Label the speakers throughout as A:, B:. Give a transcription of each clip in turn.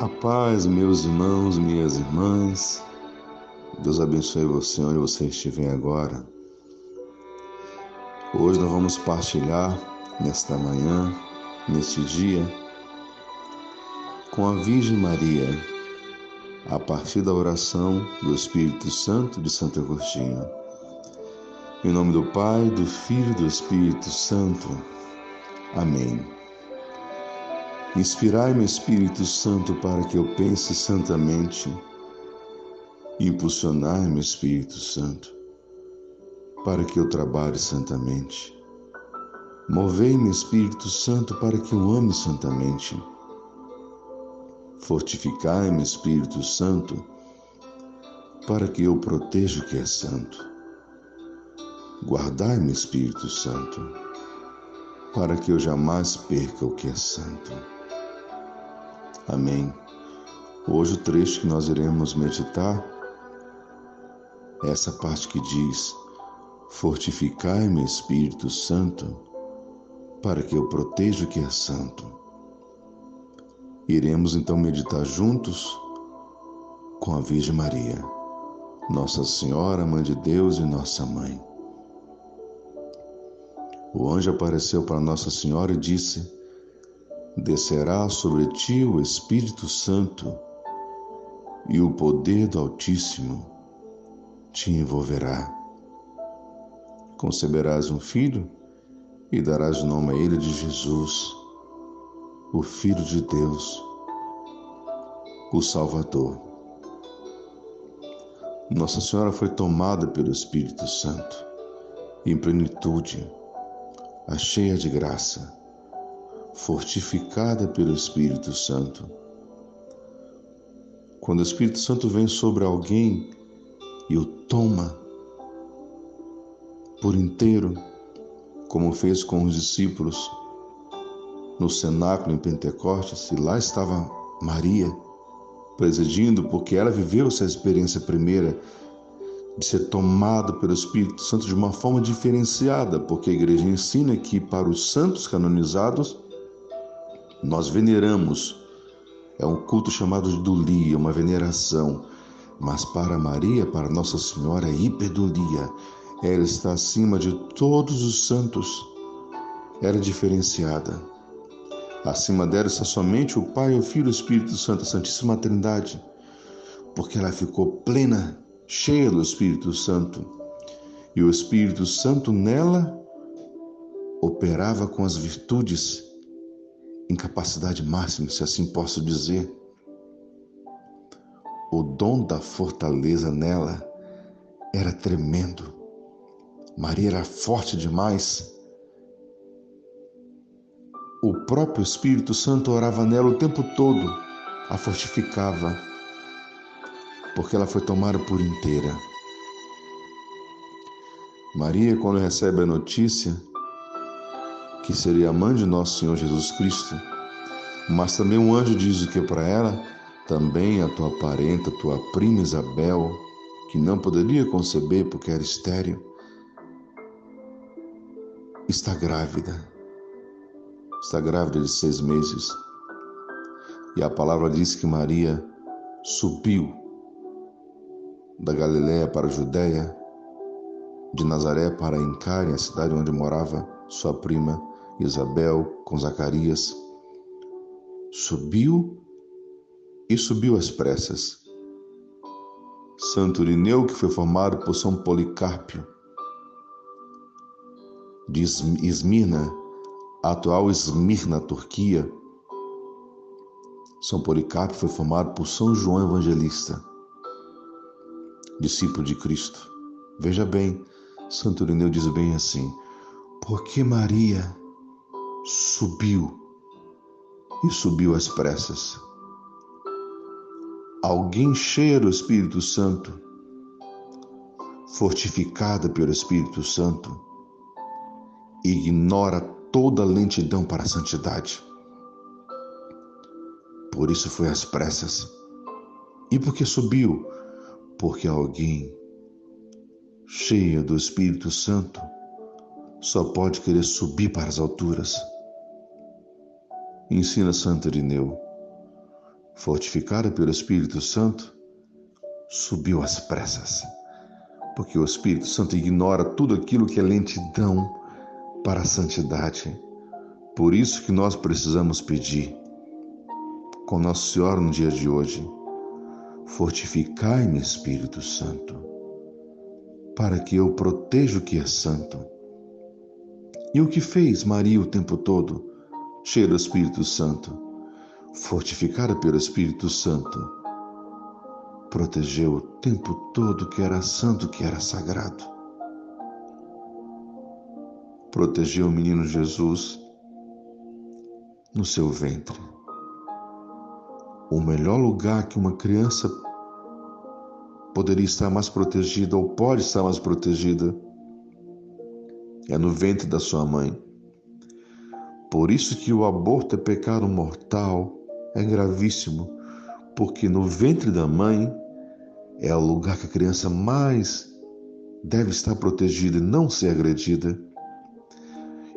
A: A paz, meus irmãos, minhas irmãs. Deus abençoe você onde você estiver agora. Hoje nós vamos partilhar nesta manhã, neste dia, com a Virgem Maria, a partir da oração do Espírito Santo de Santo Agostinho. Em nome do Pai, do Filho e do Espírito Santo. Amém. Inspirai-me, Espírito Santo, para que eu pense santamente. Impulsionai-me, Espírito Santo, para que eu trabalhe santamente. Movei-me, Espírito Santo, para que eu ame santamente. Fortificai-me, Espírito Santo, para que eu proteja o que é santo. Guardai-me, Espírito Santo, para que eu jamais perca o que é santo. Amém. Hoje o trecho que nós iremos meditar é essa parte que diz: Fortificai-me, Espírito Santo, para que eu proteja o que é santo. Iremos então meditar juntos com a Virgem Maria, Nossa Senhora, Mãe de Deus e Nossa Mãe. O anjo apareceu para Nossa Senhora e disse: descerá sobre ti o Espírito Santo e o poder do Altíssimo te envolverá. Conceberás um filho e darás nome a ele de Jesus, o Filho de Deus, o Salvador. Nossa Senhora foi tomada pelo Espírito Santo, em plenitude, a cheia de graça fortificada pelo Espírito Santo. Quando o Espírito Santo vem sobre alguém e o toma por inteiro, como fez com os discípulos no cenáculo em Pentecostes, e lá estava Maria presidindo, porque ela viveu essa experiência primeira de ser tomada pelo Espírito Santo de uma forma diferenciada, porque a igreja ensina que para os santos canonizados nós veneramos, é um culto chamado de dulia, uma veneração. Mas para Maria, para Nossa Senhora, é hiperdulia. Ela está acima de todos os santos. Ela é diferenciada. Acima dela está somente o Pai, o Filho e o Espírito Santo, a Santíssima Trindade, porque ela ficou plena, cheia do Espírito Santo. E o Espírito Santo nela operava com as virtudes incapacidade máxima, se assim posso dizer. O dom da fortaleza nela era tremendo. Maria era forte demais. O próprio Espírito Santo orava nela o tempo todo, a fortificava, porque ela foi tomada por inteira. Maria, quando recebe a notícia que seria a mãe de nosso Senhor Jesus Cristo. Mas também um anjo diz o que para ela? Também a tua parenta, tua prima Isabel, que não poderia conceber porque era estéril, está grávida. Está grávida de seis meses. E a palavra diz que Maria subiu da Galiléia para a Judéia, de Nazaré para Encare, a cidade onde morava sua prima Isabel com Zacarias, subiu e subiu às pressas. Santo Irineu, que foi formado por São Policarpio, de Esmirna, atual Esmirna, Turquia. São Policarpio foi formado por São João Evangelista, discípulo de Cristo. Veja bem, Santo Irineu diz bem assim: porque Maria subiu e subiu às pressas. Alguém cheia do Espírito Santo, fortificada pelo Espírito Santo, ignora toda lentidão para a santidade. Por isso foi às pressas. E por que subiu? Porque alguém cheia do Espírito Santo só pode querer subir para as alturas ensina Santo Irineu. fortificada pelo Espírito Santo, subiu às pressas, porque o Espírito Santo ignora tudo aquilo que é lentidão para a santidade. Por isso que nós precisamos pedir com Nossa Senhora no dia de hoje, fortificai-me, Espírito Santo, para que eu proteja o que é santo. E o que fez Maria o tempo todo, cheia do Espírito Santo, fortificada pelo Espírito Santo, protegeu o tempo todo que era santo, que era sagrado. Protegeu o menino Jesus no seu ventre. O melhor lugar que uma criança poderia estar mais protegida ou pode estar mais protegida é no ventre da sua mãe. Por isso que o aborto é pecado mortal é gravíssimo, porque no ventre da mãe é o lugar que a criança mais deve estar protegida e não ser agredida.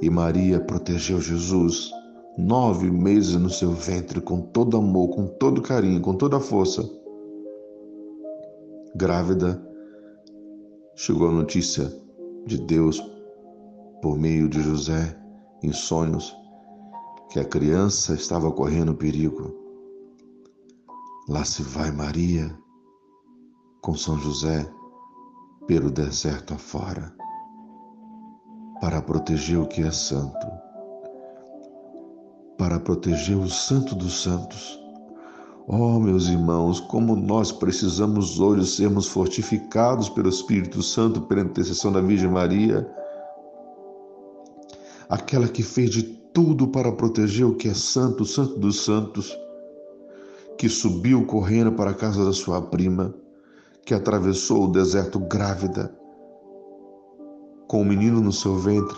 A: E Maria protegeu Jesus nove meses no seu ventre com todo amor, com todo carinho, com toda força. Grávida, chegou a notícia de Deus por meio de José em sonhos que a criança estava correndo perigo. Lá se vai Maria com São José pelo deserto afora para proteger o que é santo, para proteger o santo dos santos. Oh, meus irmãos, como nós precisamos hoje sermos fortificados pelo Espírito Santo pela intercessão da Virgem Maria, aquela que fez de tudo para proteger o que é santo, santo dos santos, que subiu correndo para a casa da sua prima, que atravessou o deserto grávida, com o menino no seu ventre,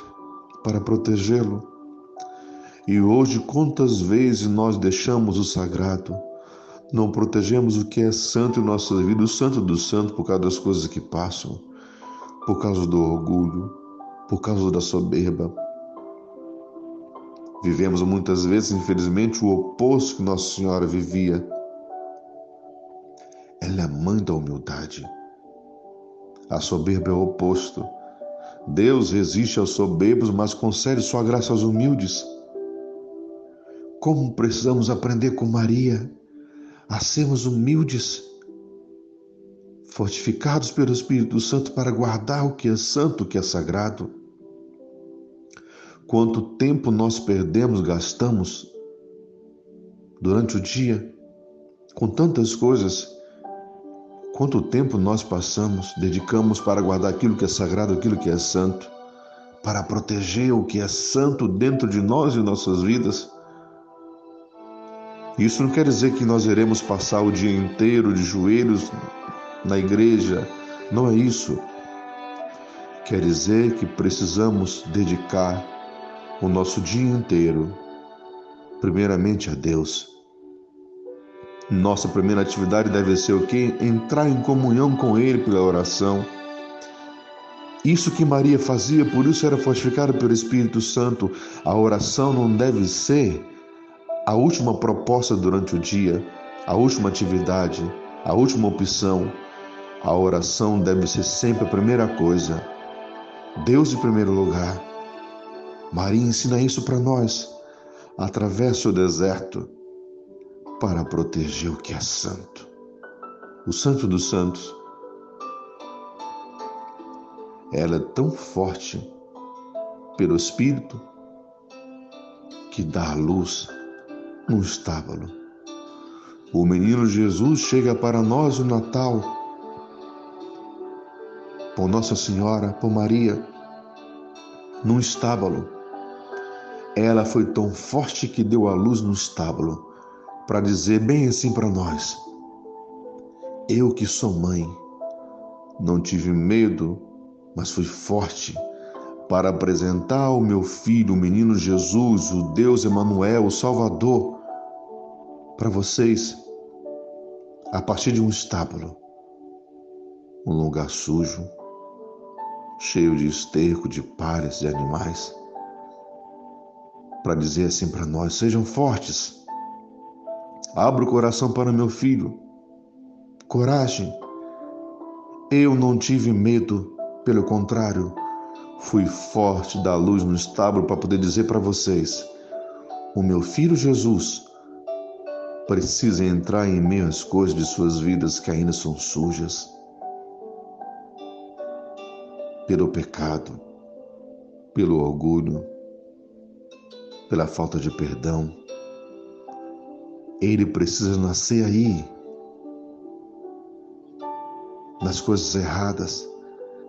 A: para protegê-lo. E hoje, quantas vezes nós deixamos o sagrado, não protegemos o que é santo em nossa vida, o santo do santo, por causa das coisas que passam, por causa do orgulho, por causa da soberba, Vivemos muitas vezes, infelizmente, o oposto que Nossa Senhora vivia. Ela é a mãe da humildade. A soberba é o oposto. Deus resiste aos soberbos, mas concede sua graça aos humildes. Como precisamos aprender com Maria a sermos humildes, fortificados pelo Espírito Santo para guardar o que é santo, o que é sagrado. Quanto tempo nós perdemos, gastamos durante o dia com tantas coisas. Quanto tempo nós passamos, dedicamos para guardar aquilo que é sagrado, aquilo que é santo, para proteger o que é santo dentro de nós e nossas vidas. Isso não quer dizer que nós iremos passar o dia inteiro de joelhos na igreja, não é isso. Quer dizer que precisamos dedicar o nosso dia inteiro, primeiramente a Deus. Nossa primeira atividade deve ser o que? Entrar em comunhão com Ele pela oração. Isso que Maria fazia, por isso era fortificada pelo Espírito Santo. A oração não deve ser a última proposta durante o dia, a última atividade, a última opção. A oração deve ser sempre a primeira coisa. Deus em primeiro lugar. Maria ensina isso para nós. Atravesse o deserto para proteger o que é santo. O santo dos santos. Ela é tão forte pelo Espírito que dá a luz no estábulo. O menino Jesus chega para nós no Natal, por Nossa Senhora, por Maria, num estábulo ela foi tão forte que deu a luz no estábulo, para dizer bem assim para nós: Eu que sou mãe, não tive medo, mas fui forte para apresentar o meu filho, o menino Jesus, o Deus Emanuel, o Salvador, para vocês, a partir de um estábulo, um lugar sujo, cheio de esterco, de palhas, de animais para dizer assim para nós: sejam fortes, Abra o coração para meu filho. Coragem. Eu não tive medo, pelo contrário, fui forte da luz no estábulo para poder dizer para vocês: o meu filho Jesus precisa entrar em meio às coisas de suas vidas que ainda são sujas pelo pecado, pelo orgulho, pela falta de perdão. Ele precisa nascer aí, nas coisas erradas,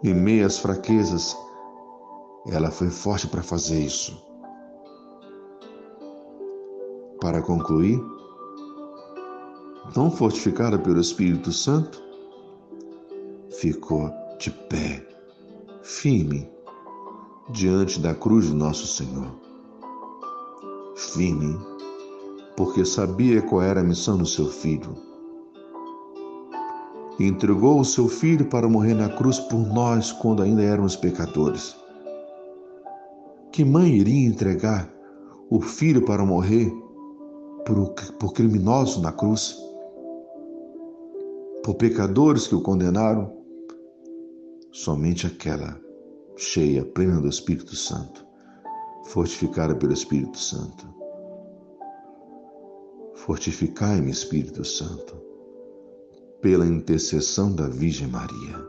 A: em meio às fraquezas. Ela foi forte para fazer isso. Para concluir, tão fortificada pelo Espírito Santo, ficou de pé, firme, diante da cruz do nosso Senhor. Firme, porque sabia qual era a missão do seu filho. Entregou o seu filho para morrer na cruz por nós quando ainda éramos pecadores. Que mãe iria entregar o filho para morrer por, por criminosos na cruz? por pecadores que o condenaram, somente aquela cheia, plena do Espírito Santo, fortificada pelo Espírito Santo. Fortificai-me, Espírito Santo, pela intercessão da Virgem Maria.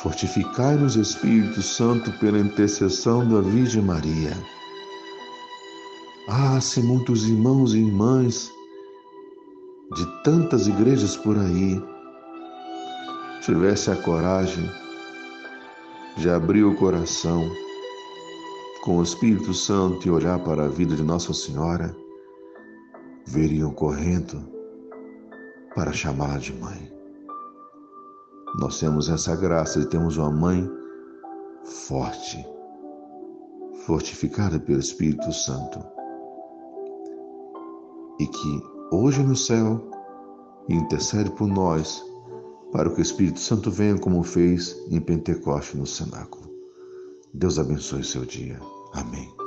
A: Fortificai-nos, Espírito Santo, pela intercessão da Virgem Maria. Ah, se muitos irmãos e irmãs de tantas igrejas por aí tivesse a coragem de abrir o coração com o Espírito Santo e olhar para a vida de Nossa Senhora, veriam correndo para chamá-la de mãe. Nós temos essa graça de termos uma mãe forte, fortificada pelo Espírito Santo e que hoje no céu intercede por nós para que o Espírito Santo venha como fez em Pentecoste no cenáculo. Deus abençoe seu dia. Amém.